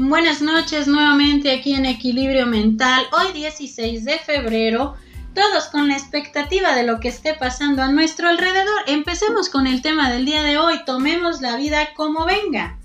Buenas noches nuevamente aquí en Equilibrio Mental. Hoy 16 de febrero, todos con la expectativa de lo que esté pasando a nuestro alrededor. Empecemos con el tema del día de hoy. Tomemos la vida como venga.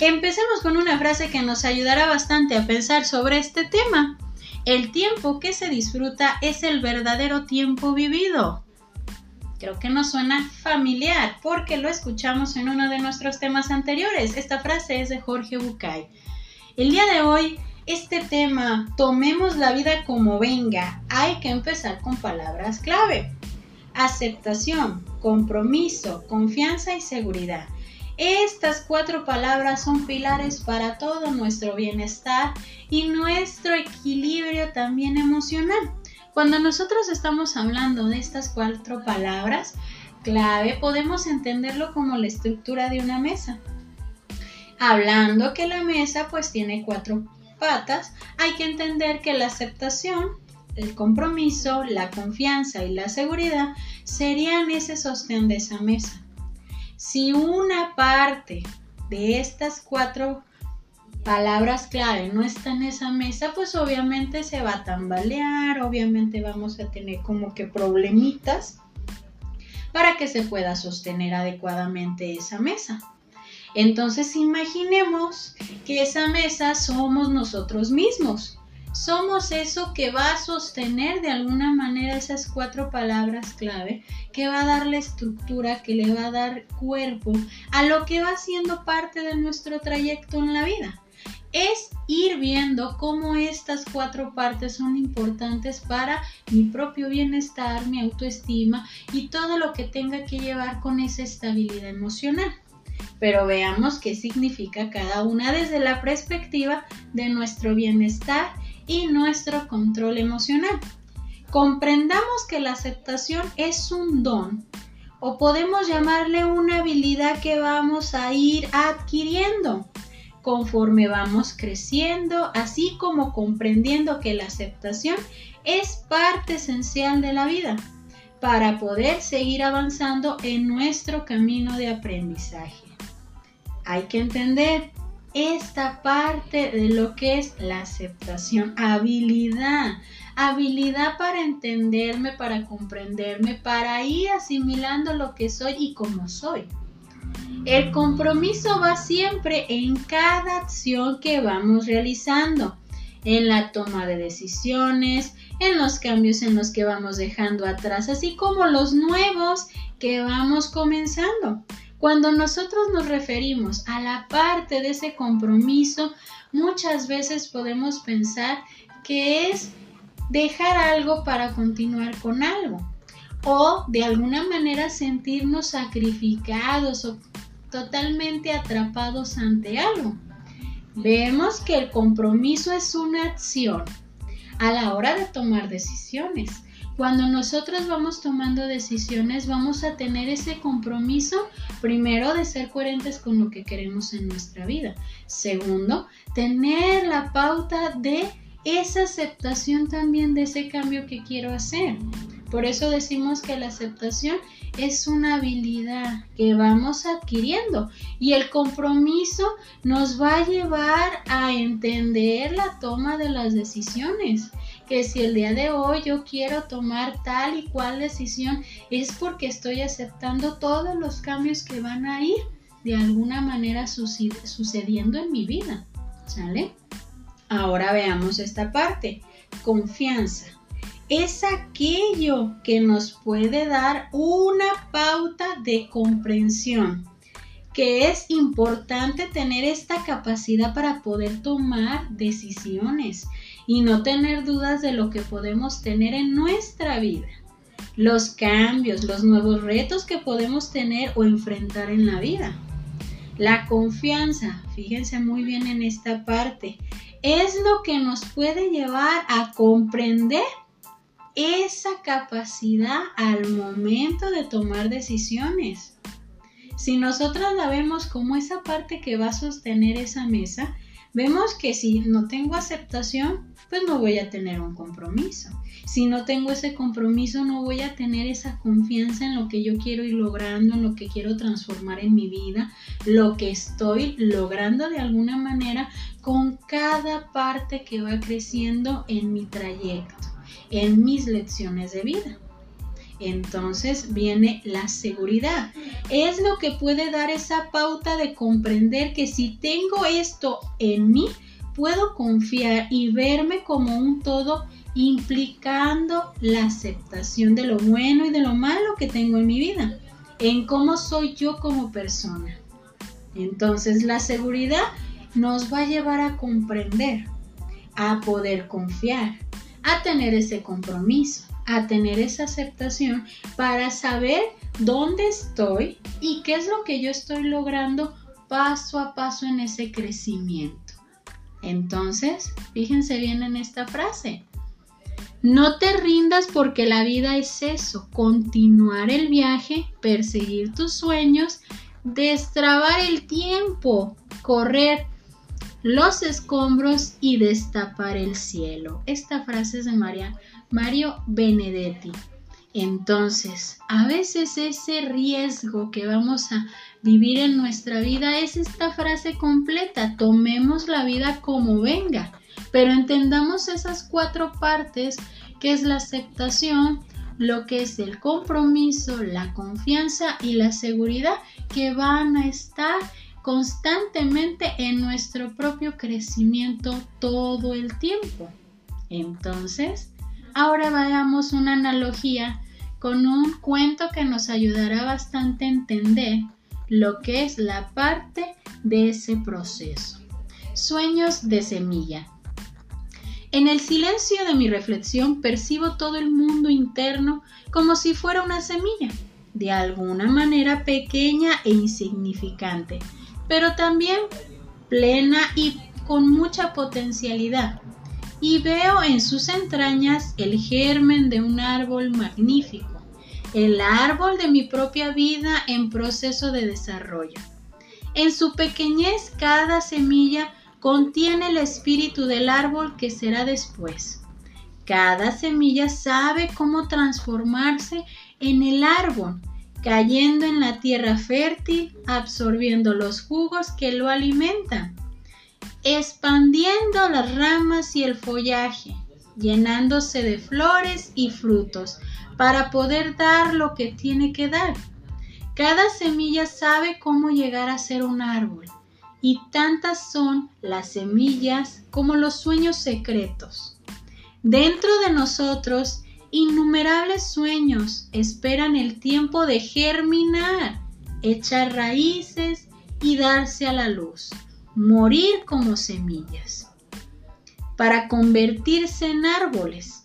Empecemos con una frase que nos ayudará bastante a pensar sobre este tema. El tiempo que se disfruta es el verdadero tiempo vivido. Creo que nos suena familiar porque lo escuchamos en uno de nuestros temas anteriores. Esta frase es de Jorge Bucay. El día de hoy, este tema, tomemos la vida como venga, hay que empezar con palabras clave. Aceptación, compromiso, confianza y seguridad. Estas cuatro palabras son pilares para todo nuestro bienestar y nuestro equilibrio también emocional. Cuando nosotros estamos hablando de estas cuatro palabras clave, podemos entenderlo como la estructura de una mesa. Hablando que la mesa pues tiene cuatro patas, hay que entender que la aceptación, el compromiso, la confianza y la seguridad serían ese sostén de esa mesa. Si una parte de estas cuatro palabras clave no está en esa mesa, pues obviamente se va a tambalear, obviamente vamos a tener como que problemitas para que se pueda sostener adecuadamente esa mesa. Entonces imaginemos que esa mesa somos nosotros mismos. Somos eso que va a sostener de alguna manera esas cuatro palabras clave, que va a darle estructura, que le va a dar cuerpo a lo que va siendo parte de nuestro trayecto en la vida es ir viendo cómo estas cuatro partes son importantes para mi propio bienestar, mi autoestima y todo lo que tenga que llevar con esa estabilidad emocional. Pero veamos qué significa cada una desde la perspectiva de nuestro bienestar y nuestro control emocional. Comprendamos que la aceptación es un don o podemos llamarle una habilidad que vamos a ir adquiriendo conforme vamos creciendo, así como comprendiendo que la aceptación es parte esencial de la vida para poder seguir avanzando en nuestro camino de aprendizaje. Hay que entender esta parte de lo que es la aceptación, habilidad, habilidad para entenderme, para comprenderme, para ir asimilando lo que soy y cómo soy. El compromiso va siempre en cada acción que vamos realizando, en la toma de decisiones, en los cambios en los que vamos dejando atrás, así como los nuevos que vamos comenzando. Cuando nosotros nos referimos a la parte de ese compromiso, muchas veces podemos pensar que es dejar algo para continuar con algo o de alguna manera sentirnos sacrificados o totalmente atrapados ante algo. Vemos que el compromiso es una acción a la hora de tomar decisiones. Cuando nosotros vamos tomando decisiones, vamos a tener ese compromiso, primero, de ser coherentes con lo que queremos en nuestra vida. Segundo, tener la pauta de esa aceptación también de ese cambio que quiero hacer. Por eso decimos que la aceptación es una habilidad que vamos adquiriendo y el compromiso nos va a llevar a entender la toma de las decisiones. Que si el día de hoy yo quiero tomar tal y cual decisión es porque estoy aceptando todos los cambios que van a ir de alguna manera sucediendo en mi vida. ¿Sale? Ahora veamos esta parte. Confianza es aquello que nos puede dar una pauta de comprensión, que es importante tener esta capacidad para poder tomar decisiones y no tener dudas de lo que podemos tener en nuestra vida, los cambios, los nuevos retos que podemos tener o enfrentar en la vida. La confianza, fíjense muy bien en esta parte, es lo que nos puede llevar a comprender esa capacidad al momento de tomar decisiones. Si nosotras la vemos como esa parte que va a sostener esa mesa, vemos que si no tengo aceptación, pues no voy a tener un compromiso. Si no tengo ese compromiso, no voy a tener esa confianza en lo que yo quiero ir logrando, en lo que quiero transformar en mi vida, lo que estoy logrando de alguna manera con cada parte que va creciendo en mi trayecto, en mis lecciones de vida. Entonces viene la seguridad. Es lo que puede dar esa pauta de comprender que si tengo esto en mí, puedo confiar y verme como un todo implicando la aceptación de lo bueno y de lo malo que tengo en mi vida, en cómo soy yo como persona. Entonces la seguridad nos va a llevar a comprender, a poder confiar, a tener ese compromiso, a tener esa aceptación para saber dónde estoy y qué es lo que yo estoy logrando paso a paso en ese crecimiento. Entonces, fíjense bien en esta frase. No te rindas porque la vida es eso, continuar el viaje, perseguir tus sueños, destrabar el tiempo, correr los escombros y destapar el cielo. Esta frase es de María, Mario Benedetti. Entonces, a veces ese riesgo que vamos a vivir en nuestra vida es esta frase completa, tomemos la vida como venga, pero entendamos esas cuatro partes que es la aceptación, lo que es el compromiso, la confianza y la seguridad que van a estar constantemente en nuestro propio crecimiento todo el tiempo. Entonces, ahora veamos una analogía con un cuento que nos ayudará bastante a entender lo que es la parte de ese proceso. Sueños de semilla. En el silencio de mi reflexión percibo todo el mundo interno como si fuera una semilla, de alguna manera pequeña e insignificante, pero también plena y con mucha potencialidad. Y veo en sus entrañas el germen de un árbol magnífico el árbol de mi propia vida en proceso de desarrollo. En su pequeñez cada semilla contiene el espíritu del árbol que será después. Cada semilla sabe cómo transformarse en el árbol, cayendo en la tierra fértil, absorbiendo los jugos que lo alimentan, expandiendo las ramas y el follaje, llenándose de flores y frutos, para poder dar lo que tiene que dar. Cada semilla sabe cómo llegar a ser un árbol y tantas son las semillas como los sueños secretos. Dentro de nosotros, innumerables sueños esperan el tiempo de germinar, echar raíces y darse a la luz, morir como semillas, para convertirse en árboles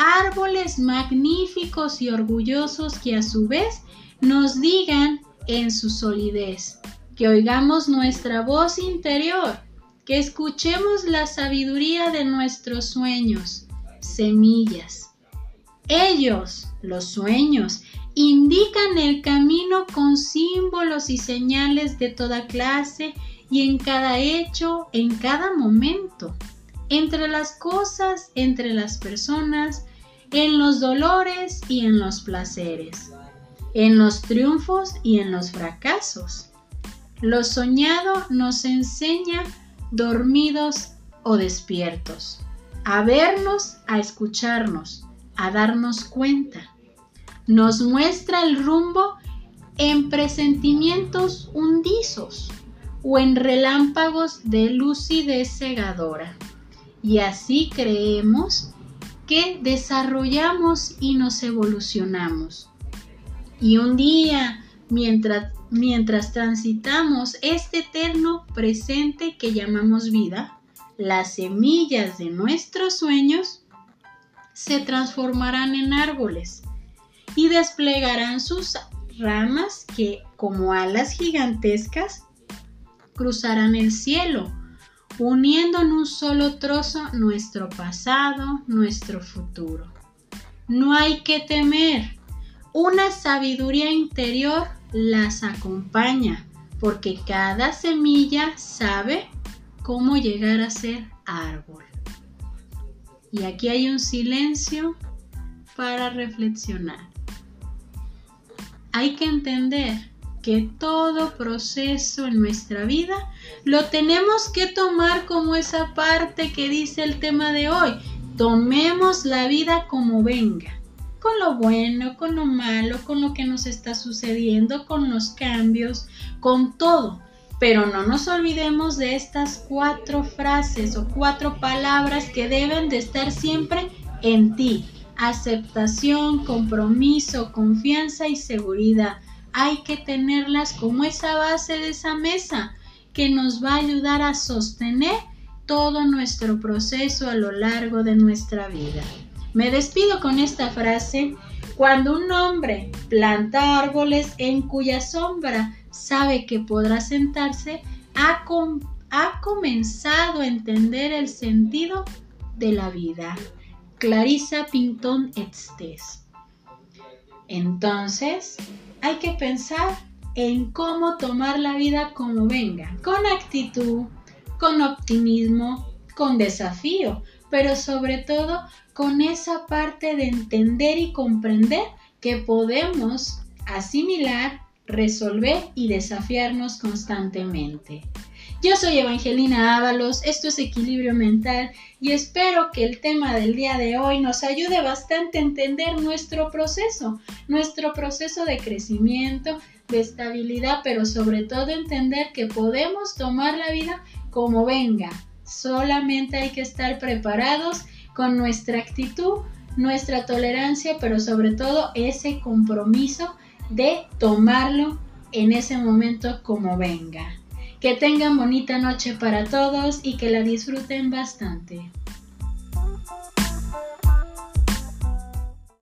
árboles magníficos y orgullosos que a su vez nos digan en su solidez, que oigamos nuestra voz interior, que escuchemos la sabiduría de nuestros sueños, semillas. Ellos, los sueños, indican el camino con símbolos y señales de toda clase y en cada hecho, en cada momento, entre las cosas, entre las personas, en los dolores y en los placeres, en los triunfos y en los fracasos. Lo soñado nos enseña dormidos o despiertos, a vernos, a escucharnos, a darnos cuenta. Nos muestra el rumbo en presentimientos hundizos o en relámpagos de lucidez cegadora. Y así creemos que desarrollamos y nos evolucionamos. Y un día, mientras, mientras transitamos este eterno presente que llamamos vida, las semillas de nuestros sueños se transformarán en árboles y desplegarán sus ramas que, como alas gigantescas, cruzarán el cielo uniendo en un solo trozo nuestro pasado, nuestro futuro. No hay que temer, una sabiduría interior las acompaña, porque cada semilla sabe cómo llegar a ser árbol. Y aquí hay un silencio para reflexionar. Hay que entender que todo proceso en nuestra vida lo tenemos que tomar como esa parte que dice el tema de hoy. Tomemos la vida como venga, con lo bueno, con lo malo, con lo que nos está sucediendo, con los cambios, con todo. Pero no nos olvidemos de estas cuatro frases o cuatro palabras que deben de estar siempre en ti. Aceptación, compromiso, confianza y seguridad hay que tenerlas como esa base de esa mesa que nos va a ayudar a sostener todo nuestro proceso a lo largo de nuestra vida. Me despido con esta frase. Cuando un hombre planta árboles en cuya sombra sabe que podrá sentarse, ha, comenzado a entender el sentido de la vida. Clarisa Pinton Estes. Entonces, hay que pensar en cómo tomar la vida como venga, con actitud, con optimismo, con desafío, pero sobre todo con esa parte de entender y comprender que podemos asimilar, resolver y desafiarnos constantemente. Yo soy Evangelina Ábalos, esto es Equilibrio Mental y espero que el tema del día de hoy nos ayude bastante a entender nuestro proceso, nuestro proceso de crecimiento, de estabilidad, pero sobre todo entender que podemos tomar la vida como venga. Solamente hay que estar preparados con nuestra actitud, nuestra tolerancia, pero sobre todo ese compromiso de tomarlo en ese momento como venga. Que tengan bonita noche para todos y que la disfruten bastante.